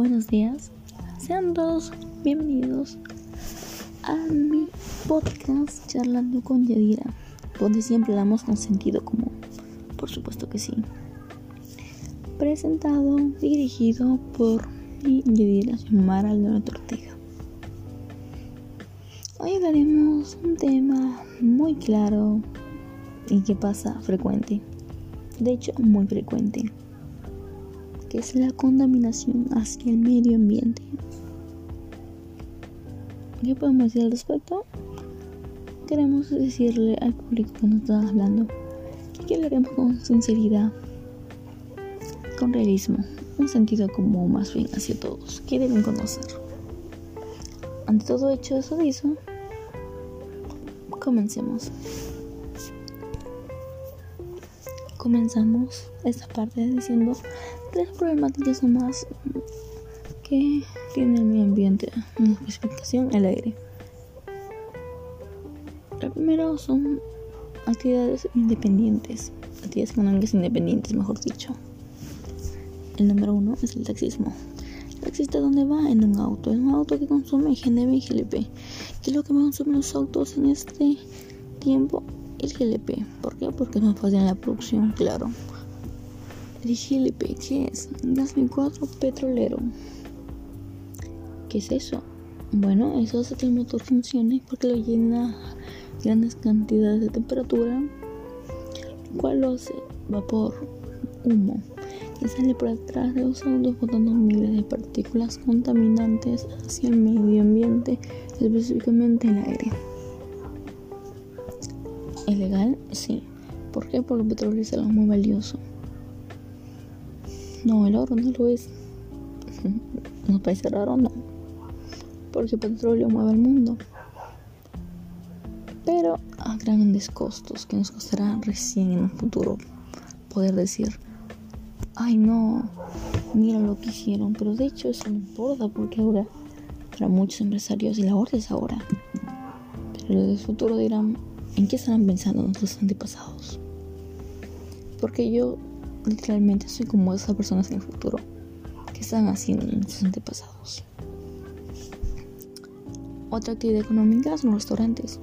buenos días. Sean todos bienvenidos a mi podcast Charlando con Yadira, donde siempre damos con sentido común. Por supuesto que sí. Presentado, dirigido por mi Yadira Mara Leonardo Ortega. Hoy hablaremos un tema muy claro y que pasa frecuente. De hecho, muy frecuente que es la contaminación hacia el medio ambiente. ¿Qué podemos decir al respecto? Queremos decirle al público que nos está hablando que hablaremos con sinceridad, con realismo, un sentido común más bien hacia todos, que deben conocer. Ante todo hecho eso dicho, comencemos. Comenzamos esta parte diciendo tres problemáticas más que tiene medio ambiente, en especificación el aire. La primera son actividades independientes, actividades económicas independientes, mejor dicho. El número uno es el taxismo. Taxista donde va en un auto, en un auto que consume GNV y GLP. ¿Qué es lo que más consumen los autos en este tiempo? El GLP. ¿Por qué? Porque es más fácil en la producción, claro. El GLP, ¿qué es? Gas licuado petrolero. ¿Qué es eso? Bueno, eso hace que el motor funcione porque lo llena grandes cantidades de temperatura, lo cual lo hace vapor, humo, que sale por atrás de los autos botando miles de partículas contaminantes hacia el medio ambiente, específicamente el aire. ¿Es legal? Sí. ¿Por qué? Porque el petróleo es algo muy valioso. No, el oro no lo es. ¿Nos parece raro? No. Porque el petróleo mueve el mundo. Pero a grandes costos que nos costará recién en un futuro poder decir, ay no, mira lo que hicieron. Pero de hecho eso no importa porque ahora para muchos empresarios y la es ahora. Pero en el futuro dirán, ¿en qué estarán pensando nuestros antepasados? Porque yo literalmente soy como esas personas en el futuro que están haciendo en sus antepasados. Otra actividad económica son los restaurantes.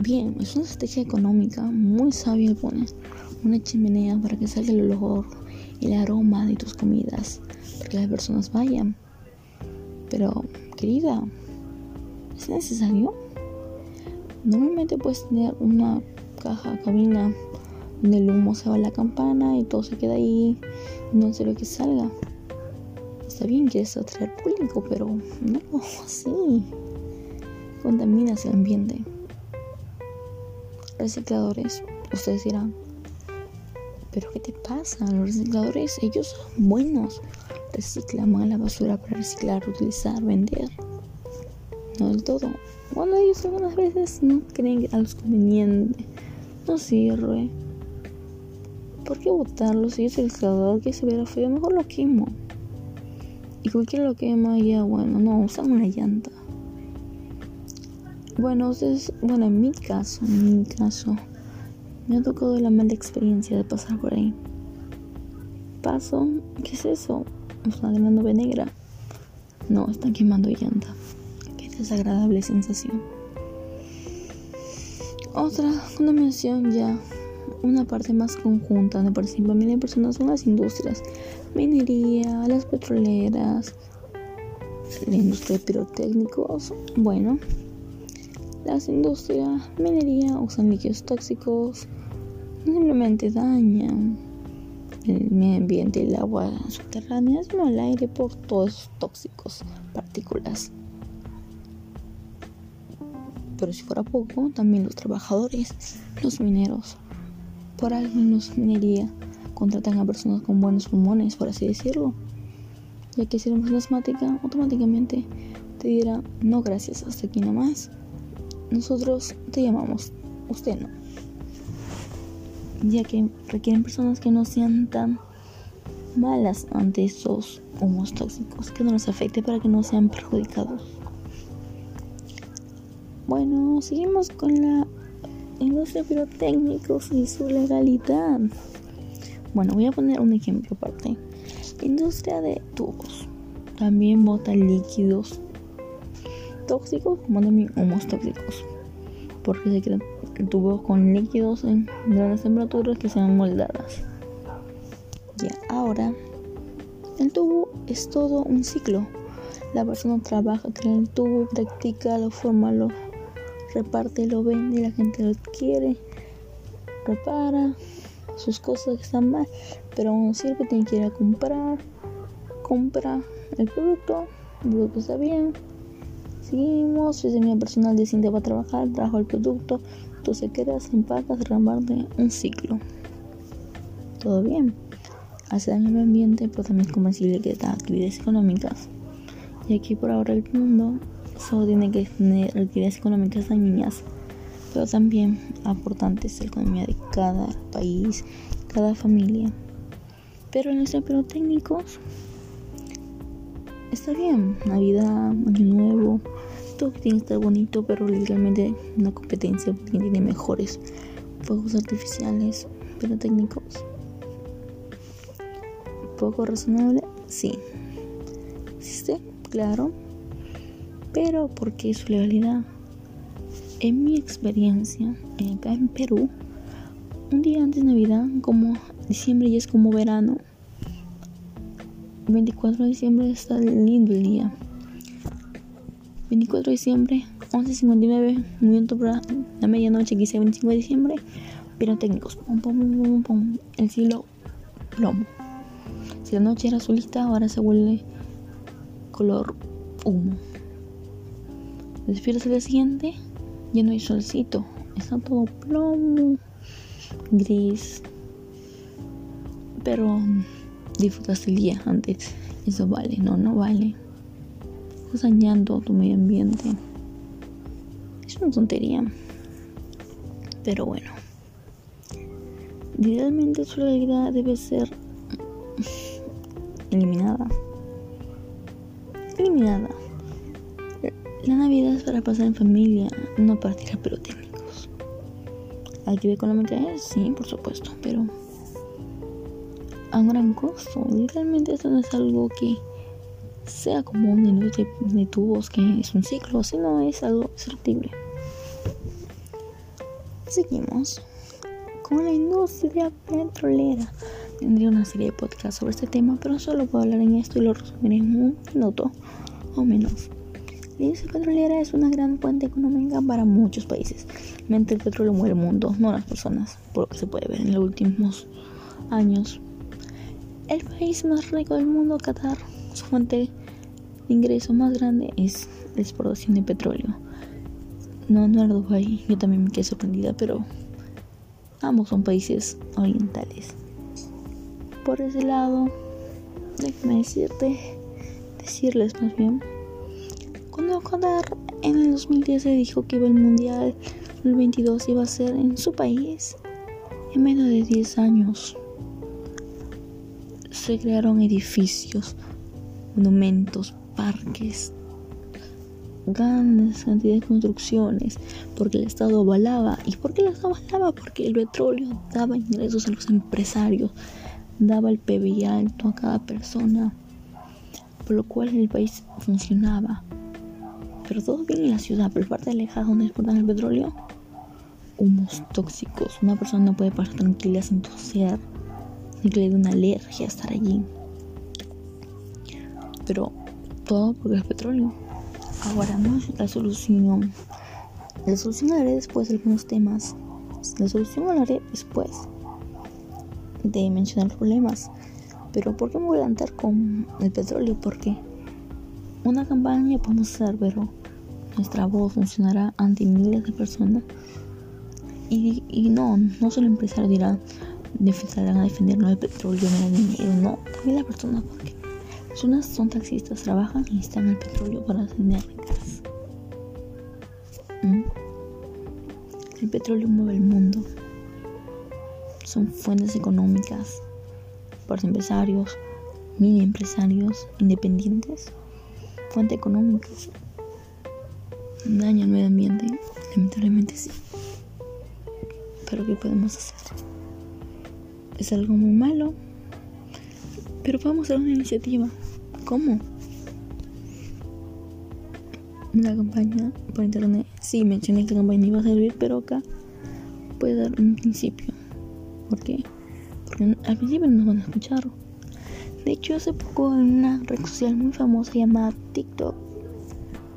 Bien, es una estrategia económica muy sabia poner una chimenea para que salga el olor y el aroma de tus comidas, para que las personas vayan. Pero, querida, ¿es necesario? Normalmente puedes tener una caja, cabina del humo se va la campana y todo se queda ahí, no sé lo que salga. Está bien, quieres atraer público, pero no así. Contaminas el ambiente. Recicladores, ustedes dirán, pero ¿qué te pasa? Los recicladores, ellos son buenos. Reciclan la basura para reciclar, utilizar, vender. No del todo. Bueno, ellos algunas veces no creen a los conveniente. No sirve. ¿Por qué botarlo si es el creador que se verá feo? Mejor lo quemo. Y cualquiera lo quema, ya bueno, no, usan una llanta. Bueno, ustedes, bueno, en mi caso, en mi caso, me ha tocado la mala experiencia de pasar por ahí. Paso, ¿qué es eso? ¿Está quemando negra? No, están quemando llanta. Qué desagradable sensación. Otra contaminación ya una parte más conjunta donde participan miles de personas son las industrias, minería, las petroleras, la industria de pirotécnicos. Bueno, las industrias, minería usan líquidos tóxicos, simplemente dañan el medio ambiente, el agua subterránea, sino el aire por todos tóxicos, partículas. Pero si fuera poco, también los trabajadores, los mineros, por algo en minería contratan a personas con buenos pulmones, por así decirlo. Ya que si eres asmática, automáticamente te dirá, no gracias, hasta aquí nomás. Nosotros te llamamos, usted no. Ya que requieren personas que no sean tan malas ante esos humos tóxicos, que no les afecte para que no sean perjudicados. Bueno, seguimos con la industria pirotécnicos y su legalidad. Bueno, voy a poner un ejemplo aparte. Industria de tubos. también bota líquidos tóxicos como también humos tóxicos porque se crean tubos con líquidos en grandes temperaturas que sean moldadas. Ya ahora, el tubo es todo un ciclo. La persona trabaja, crea el tubo, practica, lo forma, lo reparte, lo vende, la gente lo adquiere, repara sus cosas que están mal, pero aún sirve, tiene que ir a comprar, compra el producto, el producto está bien, seguimos, si mi personal decide va a trabajar, trabajo el producto, tú se quedas, empacas, reparte un ciclo. Todo bien. Hace daño al ambiente, pero también es comprensible que da actividades económicas. Y aquí por ahora el mundo solo tiene que tener actividades económicas dañinas, pero también aportantes a la economía de cada país, cada familia. Pero en los técnicos está bien, Navidad, Año Nuevo, todo tiene que estar bonito, pero literalmente una competencia tiene mejores fuegos artificiales, pero técnicos. Poco razonable, sí. ¿Existe? Claro. Pero porque su legalidad. En mi experiencia, acá en Perú, un día antes de Navidad, como diciembre y es como verano, 24 de diciembre está lindo el día. 24 de diciembre, 11.59, movimiento para la medianoche, quise 25 de diciembre, técnicos pum, pum, pum, pum, el cielo plomo. Si la noche era azulita, ahora se vuelve color humo. Despiertas el día siguiente, ya no hay solcito, está todo plomo, gris, pero disfrutaste el día antes. Eso vale, no, no vale. Estás dañando tu medio ambiente. Es una tontería. Pero bueno. Idealmente su legalidad debe ser eliminada. Eliminada. La Navidad es para pasar en familia, no para tirar pirotécnicos. ¿Actividad económica es? Sí, por supuesto, pero a un gran costo. Literalmente esto no es algo que sea como un industria de tubos que es un ciclo, sino es algo destructible. Seguimos con la industria petrolera. Tendría una serie de podcasts sobre este tema, pero solo puedo hablar en esto y lo resumiré en un minuto o menos. La industria petrolera es una gran fuente económica para muchos países. Mente el petróleo mueve el mundo, no las personas, por lo que se puede ver en los últimos años. El país más rico del mundo, Qatar, su fuente de ingreso más grande es la exportación de petróleo. No, no era Dubái, yo también me quedé sorprendida, pero ambos son países orientales. Por ese lado, déjame decirte, decirles más bien, cuando Qatar en el 2010 se dijo que el mundial, el 22 iba a ser en su país, en menos de 10 años se crearon edificios, monumentos, parques, grandes cantidades de construcciones, porque el Estado avalaba. ¿Y por qué el Estado avalaba? Porque el petróleo daba ingresos a los empresarios, daba el PBI alto a cada persona, por lo cual el país funcionaba. Pero todo bien en la ciudad, pero parte alejada donde exportan el petróleo, humos tóxicos. Una persona no puede pasar tranquila sin toser y que una alergia estar allí. Pero todo porque es petróleo. Ahora no es la solución. La solución la haré después de algunos temas. La solución la haré después de mencionar problemas. Pero ¿por qué me voy a adelantar con el petróleo? Porque una campaña podemos hacer, pero nuestra voz funcionará ante miles de personas. Y, y no, no solo el empresario dirá, salgan a defendernos del petróleo, no dinero, no, también las personas, porque personas son taxistas, trabajan y están el petróleo para tener ricas. ¿Mm? El petróleo mueve el mundo. Son fuentes económicas para empresarios, mini empresarios, independientes, fuentes económicas. Daña al medio ambiente, lamentablemente sí. Pero ¿qué podemos hacer? es algo muy malo. Pero vamos a una iniciativa. ¿Cómo? una campaña por internet. Sí, mencioné que la campaña iba a servir, pero acá puede dar un principio. ¿Por qué? Porque al principio no nos van a escuchar. De hecho, hace poco en una red social muy famosa llamada TikTok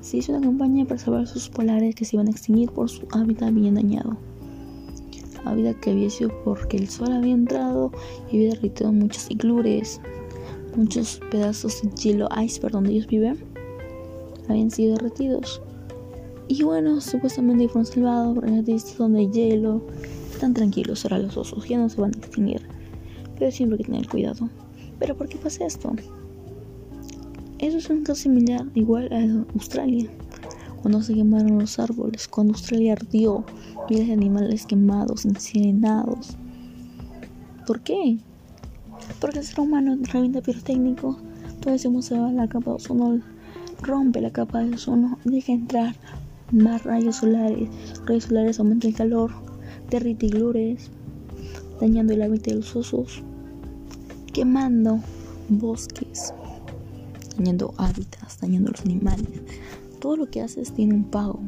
se hizo una campaña para salvar sus polares que se iban a extinguir por su hábitat bien dañado. Hábitat que había sido porque el sol había entrado y había derritido muchos iglures, muchos pedazos de hielo iceberg donde ellos viven habían sido derretidos. Y bueno, supuestamente fueron salvados por el donde hay hielo. Están tranquilos, ahora los osos ya no se van a extinguir. Pero siempre hay que tener cuidado. ¿Pero por qué pasa esto? Eso es un caso similar, igual a Australia. Cuando se quemaron los árboles, cuando Australia ardió, miles de animales quemados, incinerados. ¿Por qué? Porque el ser humano revienta pirotécnico, todo eso se va a la capa de ozono rompe la capa de ozono, deja entrar más rayos solares. Rayos solares aumentan el calor, derrite glures, dañando el hábitat de los osos, quemando bosques, dañando hábitats, dañando los animales. Todo lo que haces tiene un pago.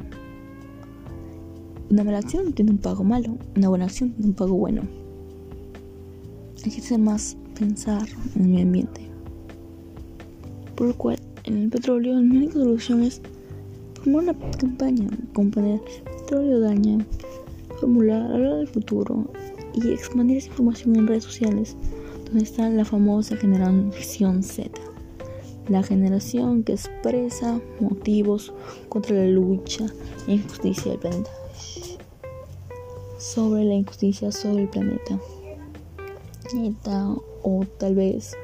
Una mala acción tiene un pago malo, una buena acción tiene un pago bueno. Hay que hacer más pensar en el medio ambiente. Por lo cual en el petróleo, la única solución es formar una campaña, componer petróleo daña, formular, hablar del futuro y expandir esa información en redes sociales, está la famosa generación Z, la generación que expresa motivos contra la lucha e injusticia del planeta, sobre la injusticia sobre el planeta, o tal vez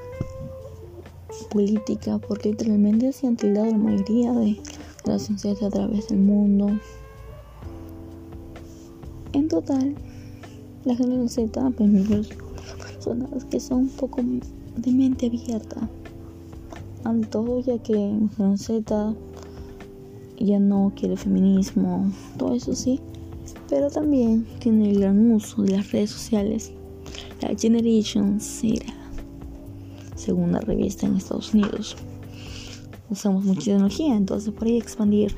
política porque literalmente se han tildado la mayoría de la sociedad a través del mundo. En total, la generación Z, pues, personas que son un poco de mente abierta al todo, ya que Z ya no quiere feminismo, todo eso sí, pero también tiene el gran uso de las redes sociales. La Generation Z segunda revista en Estados Unidos. Usamos mucha tecnología, entonces por ahí expandir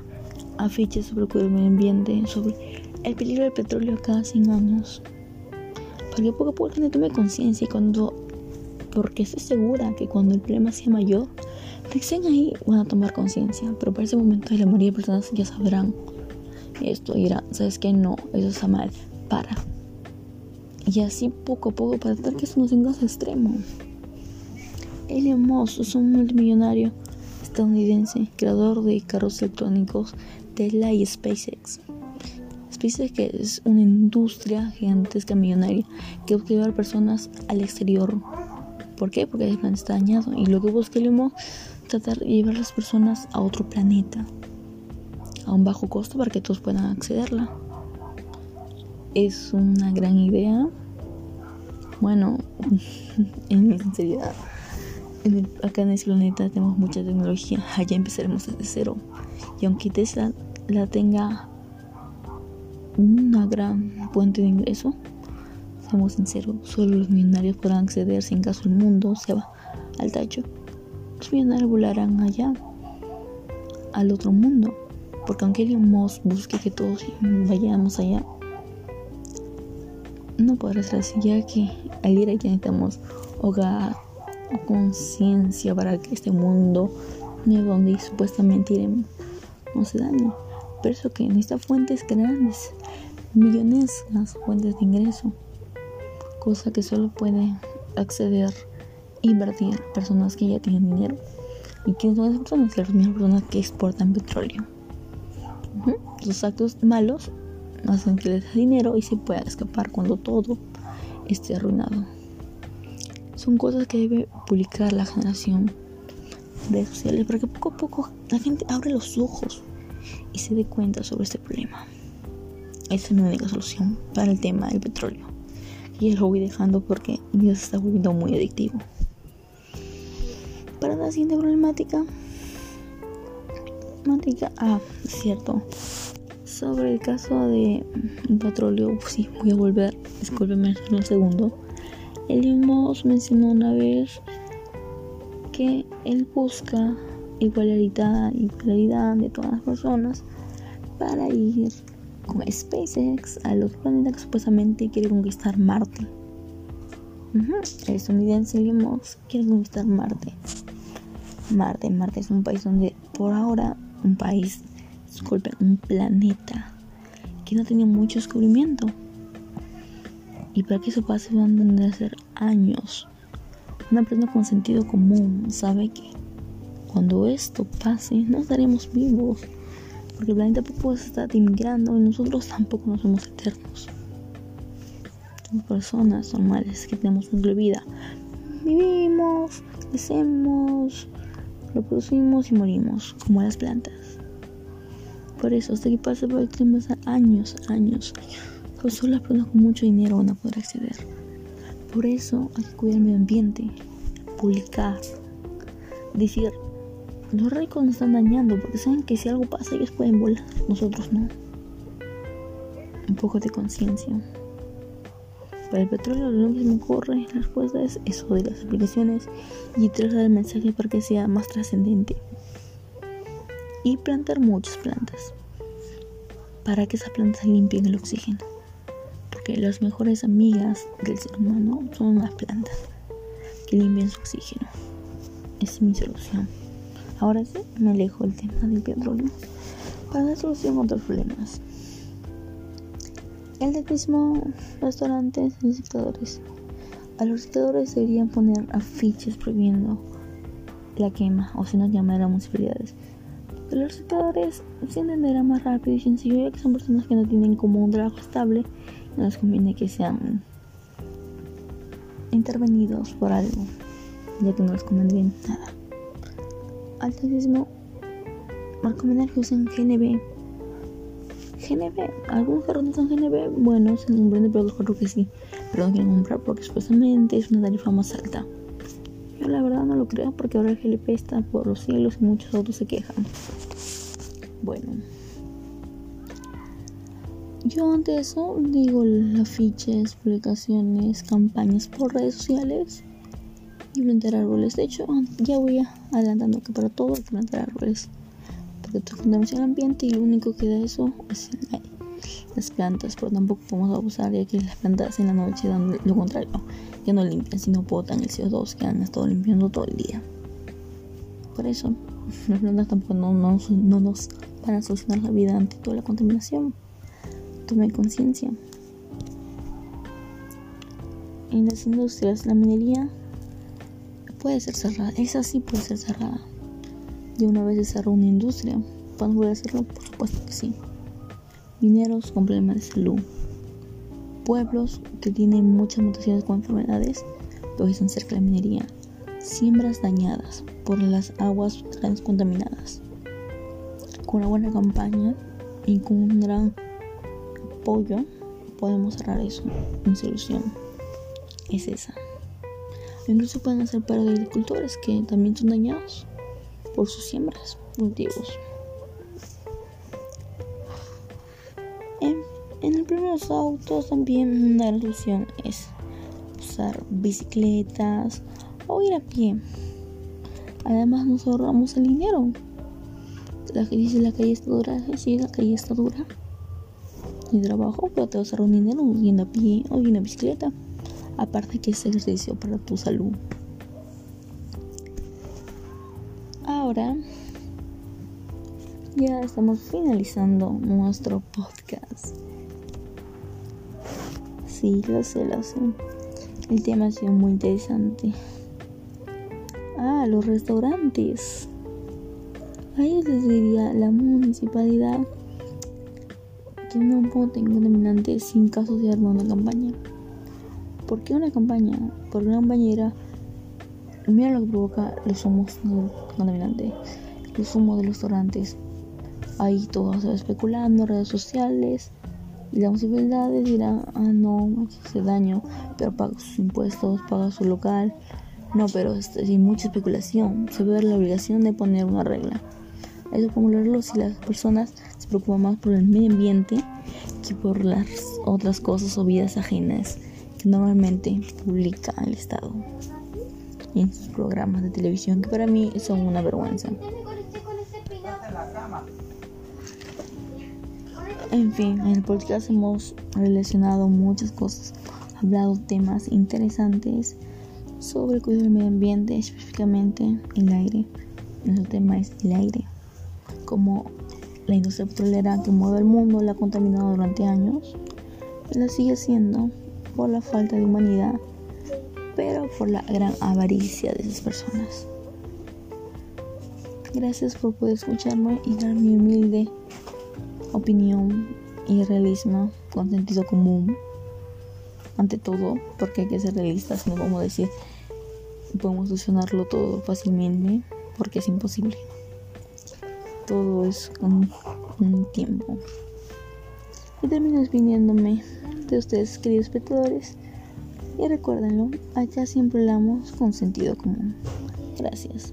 afiches sobre el medio ambiente, sobre el peligro del petróleo cada 100 años. Que poco a poco gente tome conciencia y cuando, porque estoy segura que cuando el problema sea mayor, recién ahí van a tomar conciencia, pero para ese momento la mayoría de personas ya sabrán esto y dirán, ¿sabes qué? No, eso está mal, para. Y así poco a poco para tratar que eso no un caso extremo. Elon Musk es un multimillonario estadounidense, creador de carros electrónicos, Tesla y SpaceX. SpaceX es una industria gigantesca millonaria que busca llevar personas al exterior. ¿Por qué? Porque el planeta está dañado y lo que busca es tratar de llevar las personas a otro planeta a un bajo costo para que todos puedan accederla. Es una gran idea. Bueno, en mi sinceridad acá en el planeta tenemos mucha tecnología, allá empezaremos desde cero. Y aunque Tesla la tenga una gran fuente de ingreso, seamos sinceros, solo los millonarios podrán acceder si en caso el mundo se va al tacho. Los millonarios volarán allá, al otro mundo, porque aunque Elon Musk busque que todos vayamos allá, no podrá ser así, ya que al ir allá necesitamos hogar, conciencia para que este mundo nuevo donde supuestamente iremos no se dañe. Pero eso que necesita fuentes grandes, millonesas fuentes de ingreso, cosa que solo puede acceder, invertir personas que ya tienen dinero. ¿Y quiénes son esas personas? Las mismas personas que exportan petróleo. Los actos malos hacen que les dé dinero y se pueda escapar cuando todo esté arruinado. Son cosas que debe publicar la generación de redes sociales para que poco a poco la gente abra los ojos y se dé cuenta sobre este problema. Esa es mi única solución para el tema del petróleo. Y lo voy dejando porque Dios se está volviendo muy adictivo. Para la siguiente problemática, problemática, ah, cierto, sobre el caso de petróleo, sí, voy a volver, discúlpeme un segundo. Elion mencionó una vez que él busca igualdad, igualdad de todas las personas para ir con SpaceX al otro planeta que supuestamente quiere conquistar Marte. El estadounidense Elon quiere conquistar Marte. Marte, Marte es un país donde por ahora, un país, disculpen, un planeta que no tenía mucho descubrimiento. Y para que eso pase van a tener que ser años. Una persona con sentido común sabe que cuando esto pase no estaremos vivos. Porque el planeta poco está inmigrando y nosotros tampoco no somos eternos. Somos personas normales que tenemos una vida. Vivimos, crecemos, reproducimos y morimos, como las plantas. Por eso, hasta que pase por el tiempo, años, años. Solo las personas con mucho dinero van a poder acceder. Por eso hay que cuidar el medio ambiente, publicar, decir, los ricos nos están dañando porque saben que si algo pasa ellos pueden volar, nosotros no. Un poco de conciencia. Para el petróleo lo que me ocurre, la respuesta es eso de las aplicaciones y trasladar el mensaje para que sea más trascendente. Y plantar muchas plantas para que esas plantas limpien el oxígeno porque las mejores amigas del ser humano son las plantas que limpian su oxígeno. Esa es mi solución. Ahora sí, me alejo del tema del petróleo para dar solución a otros problemas. El turismo, restaurantes y recicladores. A los recicladores deberían poner afiches prohibiendo la quema o si no llamar a municipalidades. Los recicladores se entenderá más rápido y sencillo ya que son personas que no tienen como un trabajo estable no les conviene que sean intervenidos por algo, ya que no les convendría nada. Al turismo, recomendar que usen GNB. GNB, algunos carros no son GNB, bueno, se nombre pero los carros que sí, pero no quieren comprar porque supuestamente es una tarifa más alta. Yo la verdad no lo creo porque ahora el GLP está por los cielos y muchos otros se quejan. Bueno. Yo ante eso digo afiches, publicaciones, campañas por redes sociales y plantar árboles. De hecho, ya voy adelantando que para todo hay que plantar árboles. Porque tú contaminación el ambiente y lo único que da eso es las plantas. Pero tampoco podemos abusar ya que las plantas en la noche dan lo contrario. Ya no limpian, sino botan el CO2 que han estado limpiando todo el día. Por eso, las plantas tampoco no, no, no nos van a solucionar la vida ante toda la contaminación tome conciencia. En las industrias, la minería puede ser cerrada. Esa sí puede ser cerrada. De una vez se cerró una industria. ¿Pueden volver a hacerlo? Por supuesto que sí. Mineros con problemas de salud. Pueblos que tienen muchas mutaciones con enfermedades lo están cerca de la minería. Siembras dañadas por las aguas transcontaminadas. Con una buena campaña y con un gran apoyo, podemos cerrar eso. Mi solución es esa. Incluso pueden hacer para agricultores que también son dañados por sus siembras, cultivos. En, en el primer autos también una solución es usar bicicletas o ir a pie. Además nos ahorramos el dinero. La que dice la calle está dura, sí, la calle está dura ni trabajo, pero te vas a ahorrar dinero yendo a pie o yendo a bicicleta. Aparte que es ejercicio para tu salud. Ahora ya estamos finalizando nuestro podcast. Sí, lo sé, lo sé. El tema ha sido muy interesante. Ah, los restaurantes. A ellos les diría la municipalidad que no voten contaminantes sin caso de armar una campaña. ¿Por qué una campaña? Porque una campaña mira lo que provoca los humos contaminantes, los humos de los restaurantes. Ahí todo se especulando, redes sociales, y las municipalidades dirán, ah no, hace daño, pero paga sus impuestos, paga su local. No, pero este, sin mucha especulación, se ve la obligación de poner una regla. Eso como lograrlo si las personas se preocupan más por el medio ambiente que por las otras cosas o vidas ajenas que normalmente publica el Estado en sus programas de televisión que para mí son una vergüenza. En fin, en el podcast hemos relacionado muchas cosas, hablado temas interesantes sobre el cuidado del medio ambiente, específicamente el aire. Nuestro tema es el aire, como la industria petrolera que mueve el mundo la ha contaminado durante años, la sigue haciendo por la falta de humanidad, pero por la gran avaricia de esas personas. Gracias por poder escucharme y dar mi humilde opinión y realismo con sentido común. Ante todo, porque hay que ser realistas, no vamos decir podemos solucionarlo todo fácilmente, porque es imposible. Todo es un tiempo. Y termino despidiéndome de ustedes, queridos espectadores. Y recuérdenlo, allá siempre hablamos con sentido común. Gracias.